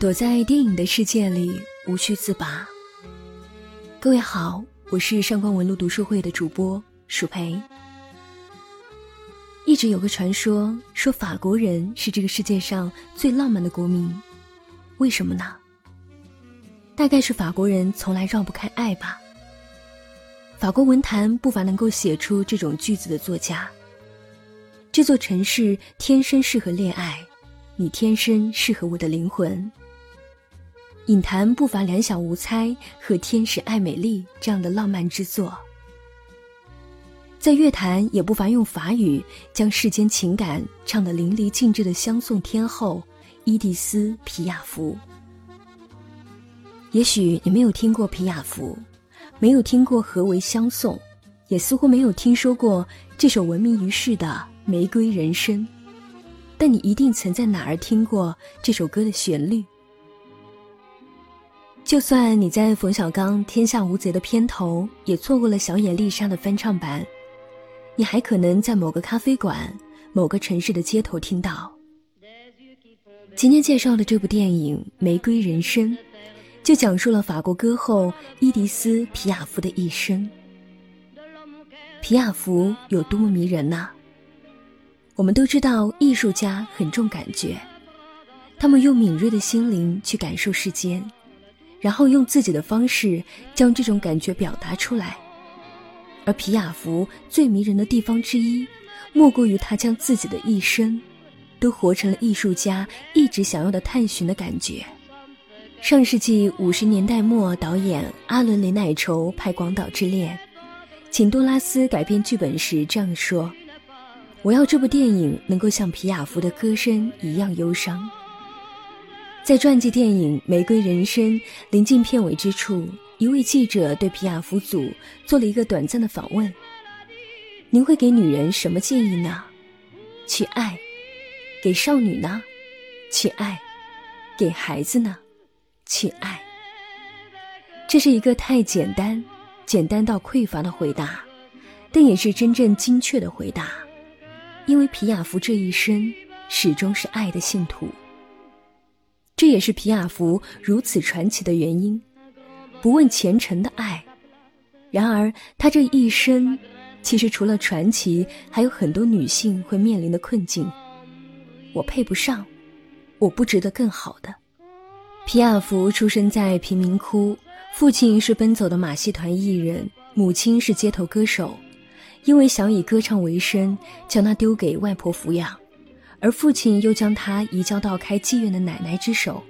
躲在电影的世界里无需自拔。各位好，我是上官文路读书会的主播鼠培。一直有个传说，说法国人是这个世界上最浪漫的国民，为什么呢？大概是法国人从来绕不开爱吧。法国文坛不乏能够写出这种句子的作家。这座城市天生适合恋爱，你天生适合我的灵魂。影坛不乏两小无猜和天使爱美丽这样的浪漫之作，在乐坛也不乏用法语将世间情感唱得淋漓尽致的相送天后伊蒂丝·皮亚夫。也许你没有听过皮亚夫，没有听过何为相送，也似乎没有听说过这首闻名于世的《玫瑰人生》，但你一定曾在哪儿听过这首歌的旋律。就算你在冯小刚《天下无贼》的片头也错过了小野丽莎的翻唱版，你还可能在某个咖啡馆、某个城市的街头听到。今天介绍的这部电影《玫瑰人生》，就讲述了法国歌后伊迪丝·皮亚夫的一生。皮亚夫有多么迷人呐！我们都知道，艺术家很重感觉，他们用敏锐的心灵去感受世间。然后用自己的方式将这种感觉表达出来，而皮亚福最迷人的地方之一，莫过于他将自己的一生，都活成了艺术家一直想要的探寻的感觉。上世纪五十年代末，导演阿伦·雷乃筹拍《广岛之恋》，请多拉斯改编剧本时这样说：“我要这部电影能够像皮亚福的歌声一样忧伤。”在传记电影《玫瑰人生》临近片尾之处，一位记者对皮亚夫组做了一个短暂的访问：“您会给女人什么建议呢？去爱，给少女呢？去爱，给孩子呢？去爱。”这是一个太简单、简单到匮乏的回答，但也是真正精确的回答，因为皮亚夫这一生始终是爱的信徒。这也是皮亚福如此传奇的原因，不问前程的爱。然而，他这一生，其实除了传奇，还有很多女性会面临的困境。我配不上，我不值得更好的。皮亚福出生在贫民窟，父亲是奔走的马戏团艺人，母亲是街头歌手，因为想以歌唱为生，将他丢给外婆抚养。而父亲又将他移交到开妓院的奶奶之手，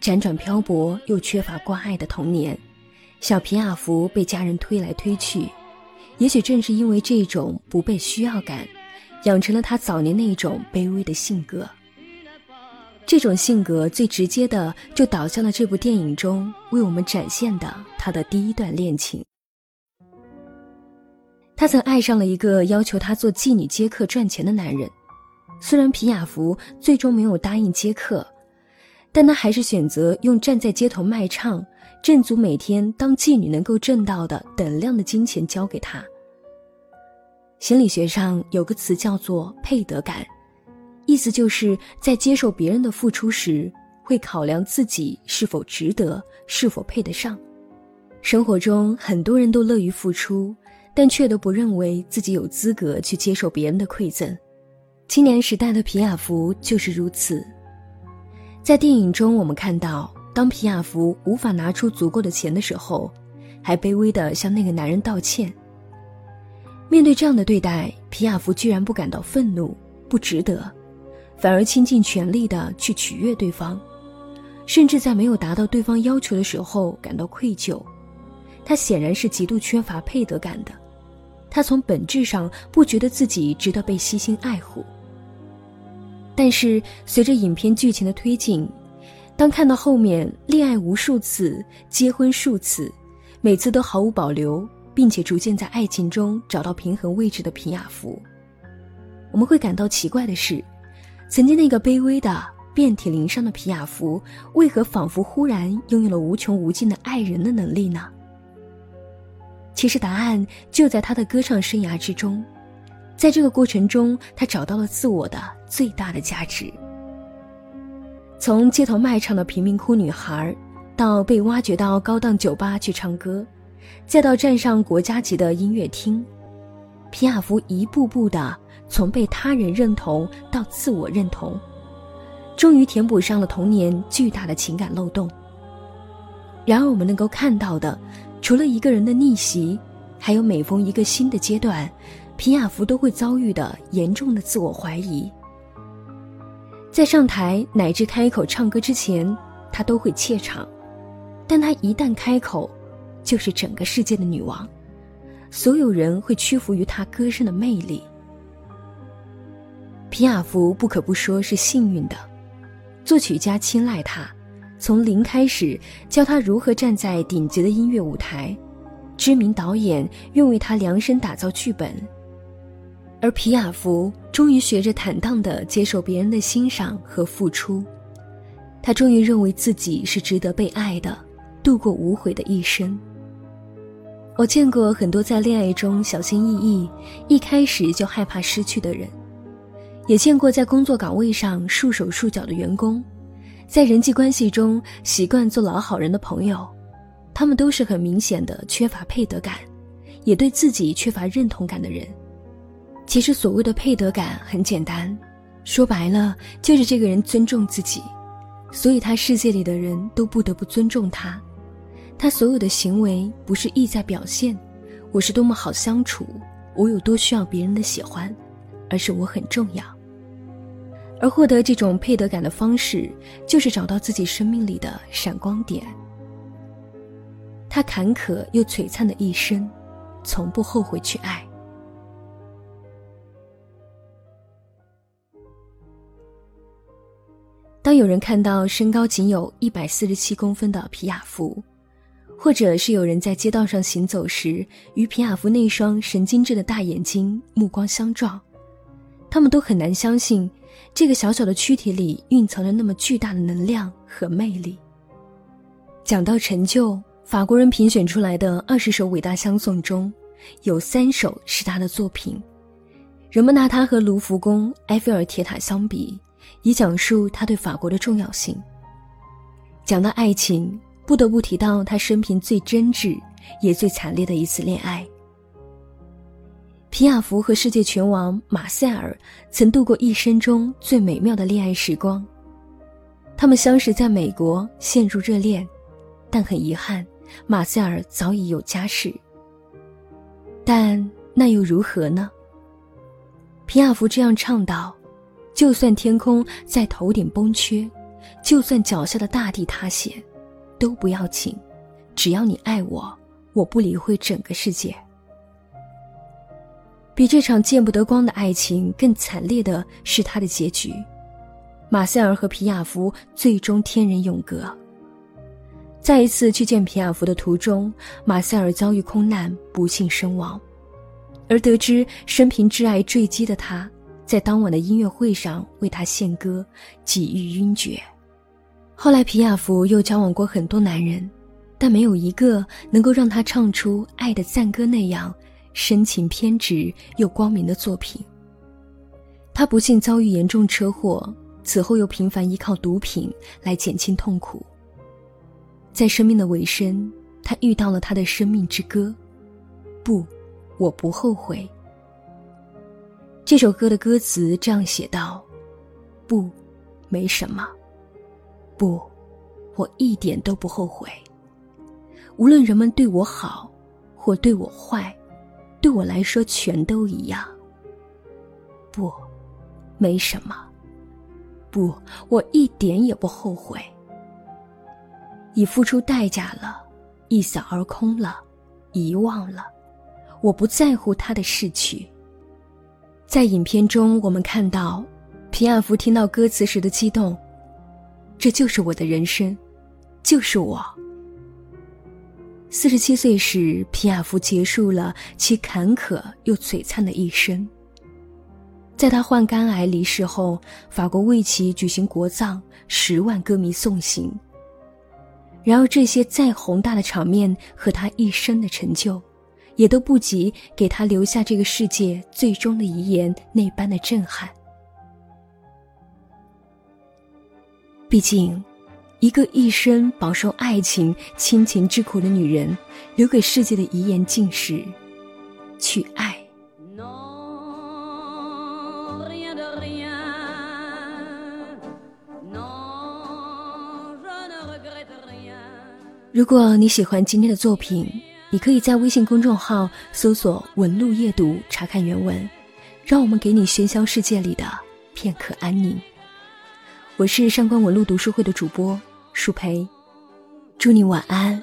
辗转漂泊又缺乏关爱的童年，小皮亚福被家人推来推去，也许正是因为这种不被需要感，养成了他早年那种卑微的性格。这种性格最直接的就导向了这部电影中为我们展现的他的第一段恋情。他曾爱上了一个要求他做妓女接客赚钱的男人。虽然皮亚夫最终没有答应接客，但他还是选择用站在街头卖唱，挣足每天当妓女能够挣到的等量的金钱交给他。心理学上有个词叫做配得感，意思就是在接受别人的付出时，会考量自己是否值得，是否配得上。生活中很多人都乐于付出，但却都不认为自己有资格去接受别人的馈赠。青年时代的皮亚福就是如此。在电影中，我们看到，当皮亚福无法拿出足够的钱的时候，还卑微地向那个男人道歉。面对这样的对待，皮亚福居然不感到愤怒、不值得，反而倾尽全力地去取悦对方，甚至在没有达到对方要求的时候感到愧疚。他显然是极度缺乏配得感的，他从本质上不觉得自己值得被悉心爱护。但是随着影片剧情的推进，当看到后面恋爱无数次、结婚数次，每次都毫无保留，并且逐渐在爱情中找到平衡位置的皮亚福，我们会感到奇怪的是，曾经那个卑微的、遍体鳞伤的皮亚福，为何仿佛忽然拥有了无穷无尽的爱人的能力呢？其实答案就在他的歌唱生涯之中。在这个过程中，他找到了自我的最大的价值。从街头卖唱的贫民窟女孩，到被挖掘到高档酒吧去唱歌，再到站上国家级的音乐厅，皮亚夫一步步的从被他人认同到自我认同，终于填补上了童年巨大的情感漏洞。然而，我们能够看到的，除了一个人的逆袭，还有每逢一个新的阶段，皮亚夫都会遭遇的严重的自我怀疑。在上台乃至开口唱歌之前，他都会怯场，但他一旦开口，就是整个世界的女王，所有人会屈服于他歌声的魅力。皮亚夫不可不说是幸运的，作曲家青睐他，从零开始教他如何站在顶级的音乐舞台，知名导演愿为他量身打造剧本。而皮亚夫终于学着坦荡地接受别人的欣赏和付出，他终于认为自己是值得被爱的，度过无悔的一生。我见过很多在恋爱中小心翼翼，一开始就害怕失去的人，也见过在工作岗位上束手束脚的员工，在人际关系中习惯做老好人的朋友，他们都是很明显的缺乏配得感，也对自己缺乏认同感的人。其实所谓的配得感很简单，说白了就是这个人尊重自己，所以他世界里的人都不得不尊重他。他所有的行为不是意在表现我是多么好相处，我有多需要别人的喜欢，而是我很重要。而获得这种配得感的方式，就是找到自己生命里的闪光点。他坎坷又璀璨的一生，从不后悔去爱。当有人看到身高仅有一百四十七公分的皮亚夫，或者是有人在街道上行走时与皮亚夫那双神经质的大眼睛目光相撞，他们都很难相信，这个小小的躯体里蕴藏着那么巨大的能量和魅力。讲到成就，法国人评选出来的二十首伟大相送中，有三首是他的作品，人们拿他和卢浮宫、埃菲尔铁塔相比。以讲述他对法国的重要性。讲到爱情，不得不提到他生平最真挚也最惨烈的一次恋爱。皮亚福和世界拳王马塞尔曾度过一生中最美妙的恋爱时光。他们相识在美国，陷入热恋，但很遗憾，马塞尔早已有家室。但那又如何呢？皮亚福这样倡导。就算天空在头顶崩缺，就算脚下的大地塌陷，都不要紧，只要你爱我，我不理会整个世界。比这场见不得光的爱情更惨烈的是他的结局，马塞尔和皮亚夫最终天人永隔。在一次去见皮亚夫的途中，马塞尔遭遇空难，不幸身亡，而得知生平挚爱坠机的他。在当晚的音乐会上为他献歌，几欲晕厥。后来皮亚夫又交往过很多男人，但没有一个能够让他唱出《爱的赞歌》那样深情偏执又光明的作品。他不幸遭遇严重车祸，此后又频繁依靠毒品来减轻痛苦。在生命的尾声，他遇到了他的生命之歌。不，我不后悔。这首歌的歌词这样写道：“不，没什么。不，我一点都不后悔。无论人们对我好，或对我坏，对我来说全都一样。不，没什么。不，我一点也不后悔。已付出代价了，一扫而空了，遗忘了。我不在乎他的逝去。”在影片中，我们看到皮亚夫听到歌词时的激动。这就是我的人生，就是我。四十七岁时，皮亚夫结束了其坎坷又璀璨的一生。在他患肝癌离世后，法国为其举行国葬，十万歌迷送行。然而，这些再宏大的场面和他一生的成就。也都不及给他留下这个世界最终的遗言那般的震撼。毕竟，一个一生饱受爱情、亲情之苦的女人，留给世界的遗言竟是：去爱。如果你喜欢今天的作品，你可以在微信公众号搜索“文路夜读”查看原文。让我们给你喧嚣世界里的片刻安宁。我是上官文路读书会的主播舒培，祝你晚安。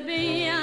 bien